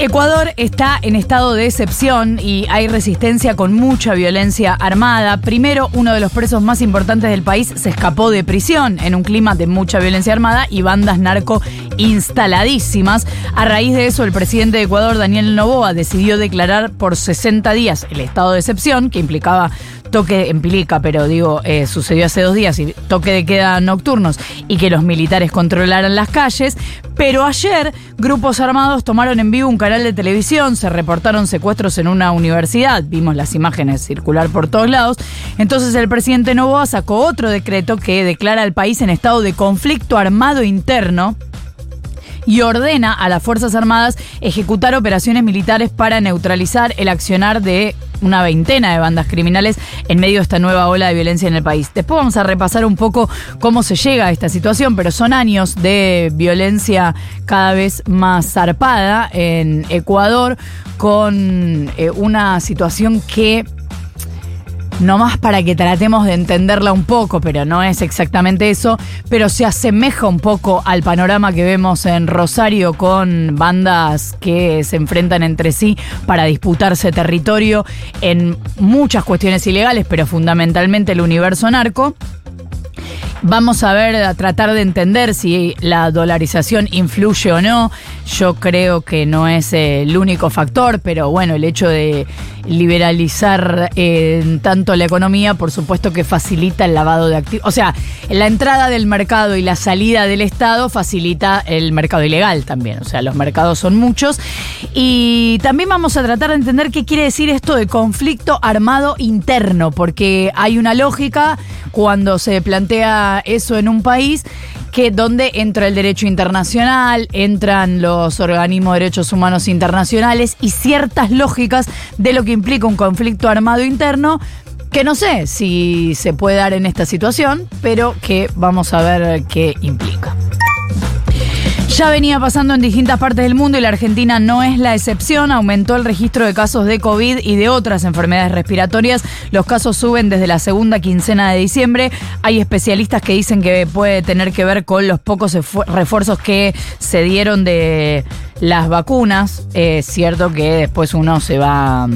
Ecuador está en estado de excepción y hay resistencia con mucha violencia armada. Primero, uno de los presos más importantes del país se escapó de prisión en un clima de mucha violencia armada y bandas narco instaladísimas. A raíz de eso, el presidente de Ecuador, Daniel Novoa, decidió declarar por 60 días el estado de excepción, que implicaba toque en pero digo, eh, sucedió hace dos días y toque de queda nocturnos y que los militares controlaran las calles. Pero ayer grupos armados tomaron en vivo un canal de televisión, se reportaron secuestros en una universidad, vimos las imágenes circular por todos lados. Entonces el presidente Novoa sacó otro decreto que declara al país en estado de conflicto armado interno y ordena a las Fuerzas Armadas ejecutar operaciones militares para neutralizar el accionar de una veintena de bandas criminales en medio de esta nueva ola de violencia en el país. Después vamos a repasar un poco cómo se llega a esta situación, pero son años de violencia cada vez más zarpada en Ecuador con eh, una situación que no más para que tratemos de entenderla un poco, pero no es exactamente eso, pero se asemeja un poco al panorama que vemos en Rosario con bandas que se enfrentan entre sí para disputarse territorio en muchas cuestiones ilegales, pero fundamentalmente el universo narco. Vamos a ver, a tratar de entender si la dolarización influye o no. Yo creo que no es el único factor, pero bueno, el hecho de liberalizar eh, tanto la economía, por supuesto que facilita el lavado de activos. O sea, la entrada del mercado y la salida del Estado facilita el mercado ilegal también. O sea, los mercados son muchos. Y también vamos a tratar de entender qué quiere decir esto de conflicto armado interno, porque hay una lógica cuando se plantea eso en un país que donde entra el derecho internacional, entran los organismos de derechos humanos internacionales y ciertas lógicas de lo que implica un conflicto armado interno que no sé si se puede dar en esta situación, pero que vamos a ver qué implica. Ya venía pasando en distintas partes del mundo y la Argentina no es la excepción. Aumentó el registro de casos de COVID y de otras enfermedades respiratorias. Los casos suben desde la segunda quincena de diciembre. Hay especialistas que dicen que puede tener que ver con los pocos refuerzos que se dieron de las vacunas. Es cierto que después uno se va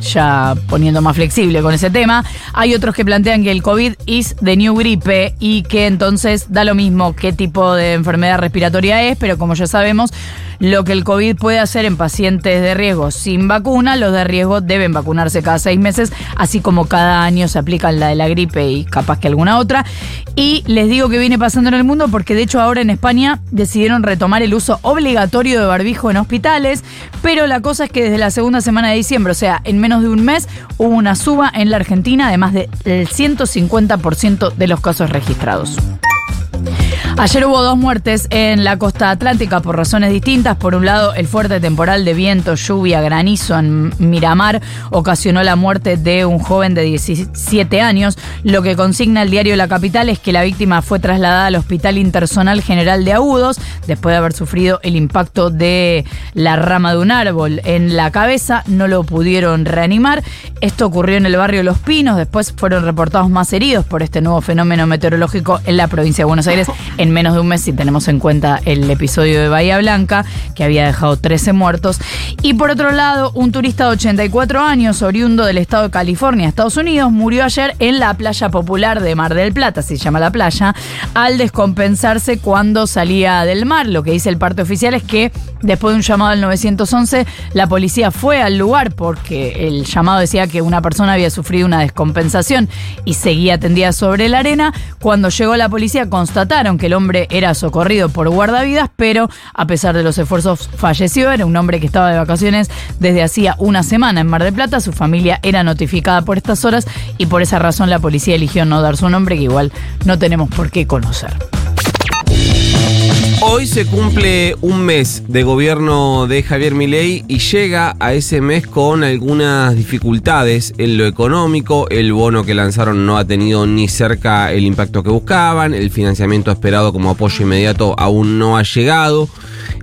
ya poniendo más flexible con ese tema. Hay otros que plantean que el COVID es de new gripe y que entonces da lo mismo qué tipo de enfermedad respiratoria es, pero como ya sabemos, lo que el COVID puede hacer en pacientes de riesgo sin vacuna, los de riesgo deben vacunarse cada seis meses, así como cada año se aplican la de la gripe y capaz que alguna otra. Y les digo que viene pasando en el mundo porque de hecho ahora en España decidieron retomar el uso obligatorio de barbijo en hospitales, pero la cosa es que desde la segunda semana de diciembre, o sea, en menos de un mes, hubo una suba en la Argentina de más del 150% de los casos registrados. Ayer hubo dos muertes en la costa atlántica por razones distintas. Por un lado, el fuerte temporal de viento, lluvia, granizo en Miramar ocasionó la muerte de un joven de 17 años. Lo que consigna el diario La Capital es que la víctima fue trasladada al Hospital Intersonal General de Agudos después de haber sufrido el impacto de la rama de un árbol en la cabeza. No lo pudieron reanimar. Esto ocurrió en el barrio Los Pinos. Después fueron reportados más heridos por este nuevo fenómeno meteorológico en la provincia de Buenos Aires menos de un mes si tenemos en cuenta el episodio de Bahía Blanca, que había dejado 13 muertos. Y por otro lado, un turista de 84 años, oriundo del estado de California, Estados Unidos, murió ayer en la playa popular de Mar del Plata, se llama la playa, al descompensarse cuando salía del mar. Lo que dice el parte oficial es que después de un llamado al 911, la policía fue al lugar porque el llamado decía que una persona había sufrido una descompensación y seguía tendida sobre la arena. Cuando llegó la policía constataron que el hombre era socorrido por guardavidas, pero a pesar de los esfuerzos falleció. Era un hombre que estaba de vacaciones desde hacía una semana en Mar del Plata. Su familia era notificada por estas horas y por esa razón la policía eligió no dar su nombre, que igual no tenemos por qué conocer. Hoy se cumple un mes de gobierno de Javier Milei y llega a ese mes con algunas dificultades en lo económico. El bono que lanzaron no ha tenido ni cerca el impacto que buscaban. El financiamiento esperado como apoyo inmediato aún no ha llegado.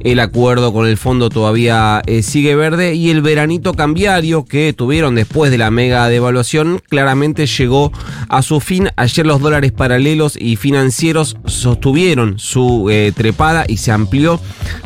El acuerdo con el fondo todavía eh, sigue verde y el veranito cambiario que tuvieron después de la mega devaluación claramente llegó a su fin. Ayer los dólares paralelos y financieros sostuvieron su eh, trepada y se amplió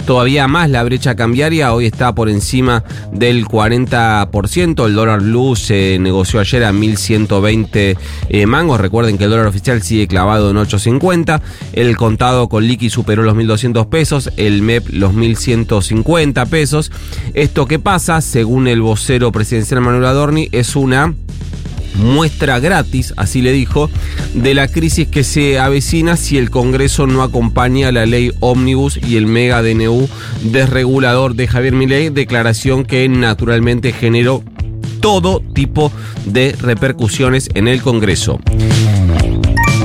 todavía más la brecha cambiaria. Hoy está por encima del 40%. El dólar blue se negoció ayer a 1120 eh, mangos. Recuerden que el dólar oficial sigue clavado en 850. El contado con liqui superó los 1200 pesos. El MEP los 1150 pesos. Esto que pasa, según el vocero presidencial Manuel Adorni, es una muestra gratis, así le dijo, de la crisis que se avecina si el Congreso no acompaña la ley ómnibus y el mega DNU desregulador de Javier Milei, declaración que naturalmente generó todo tipo de repercusiones en el Congreso.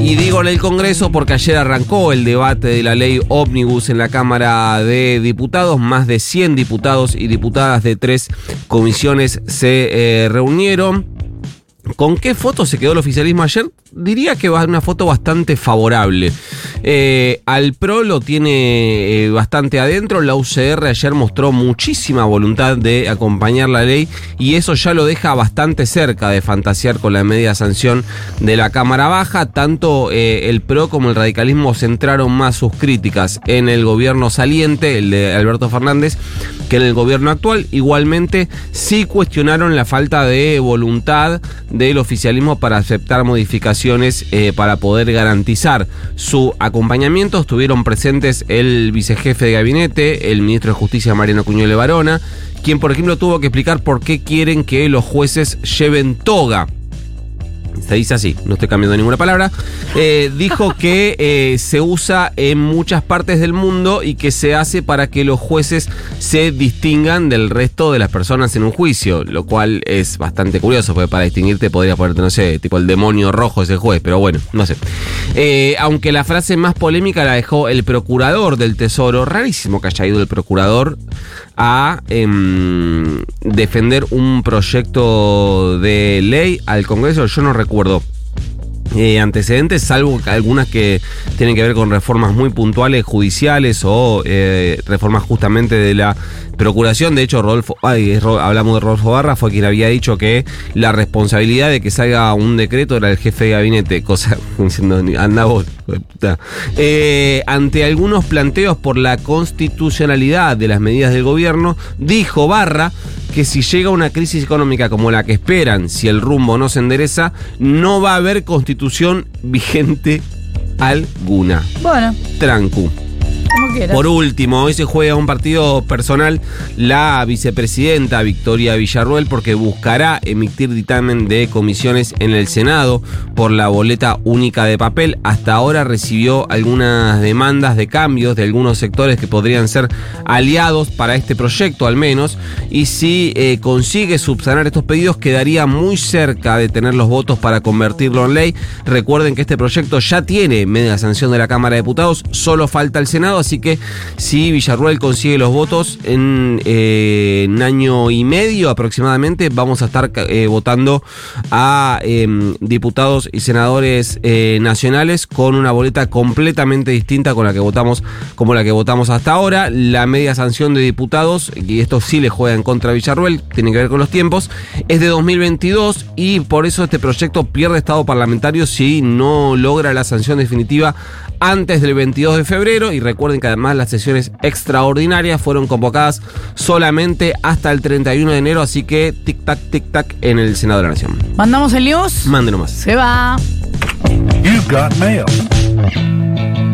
Y digo en el Congreso porque ayer arrancó el debate de la ley ómnibus en la Cámara de Diputados. Más de 100 diputados y diputadas de tres comisiones se eh, reunieron. ¿Con qué foto se quedó el oficialismo ayer? Diría que va una foto bastante favorable. Eh, al PRO lo tiene eh, bastante adentro. La UCR ayer mostró muchísima voluntad de acompañar la ley y eso ya lo deja bastante cerca de fantasear con la media sanción de la Cámara Baja. Tanto eh, el PRO como el radicalismo centraron más sus críticas en el gobierno saliente, el de Alberto Fernández, que en el gobierno actual. Igualmente, sí cuestionaron la falta de voluntad del oficialismo para aceptar modificaciones eh, para poder garantizar su acompañamiento. Estuvieron presentes el vicejefe de gabinete, el ministro de Justicia Mariano Cuñole Varona, quien por ejemplo tuvo que explicar por qué quieren que los jueces lleven toga se dice así, no estoy cambiando ninguna palabra, eh, dijo que eh, se usa en muchas partes del mundo y que se hace para que los jueces se distingan del resto de las personas en un juicio, lo cual es bastante curioso, porque para distinguirte podría ponerte, no sé, tipo el demonio rojo ese juez, pero bueno, no sé. Eh, aunque la frase más polémica la dejó el procurador del Tesoro, rarísimo que haya ido el procurador a em, defender un proyecto de ley al Congreso, yo no recuerdo eh, antecedentes, salvo algunas que tienen que ver con reformas muy puntuales judiciales o eh, reformas justamente de la procuración. De hecho, Rodolfo, hablamos de Rodolfo Barra, fue quien había dicho que la responsabilidad de que salga un decreto era el jefe de gabinete, cosa diciendo, anda vos. Eh, ante algunos planteos por la constitucionalidad de las medidas del gobierno, dijo Barra que si llega una crisis económica como la que esperan, si el rumbo no se endereza, no va a haber constitución vigente alguna. Bueno. Trancu. Por último, hoy se juega un partido personal la vicepresidenta Victoria Villarruel porque buscará emitir dictamen de comisiones en el Senado por la boleta única de papel. Hasta ahora recibió algunas demandas de cambios de algunos sectores que podrían ser aliados para este proyecto al menos. Y si eh, consigue subsanar estos pedidos quedaría muy cerca de tener los votos para convertirlo en ley. Recuerden que este proyecto ya tiene media sanción de la Cámara de Diputados, solo falta el Senado, así que que si Villarruel consigue los votos en, eh, un año y medio aproximadamente, vamos a estar eh, votando a em, diputados y senadores eh, nacionales con una boleta completamente distinta con la que votamos, como la que votamos hasta ahora. La media sanción de diputados, y esto sí le juega en contra a Villarruel, tiene que ver con los tiempos, es de 2022 y por eso este proyecto pierde estado parlamentario si no logra la sanción definitiva antes del 22 de febrero y recuerden que además las sesiones extraordinarias fueron convocadas solamente hasta el 31 de enero, así que tic-tac, tic-tac en el Senado de la Nación. ¿Mandamos el news? Mande nomás. Se va.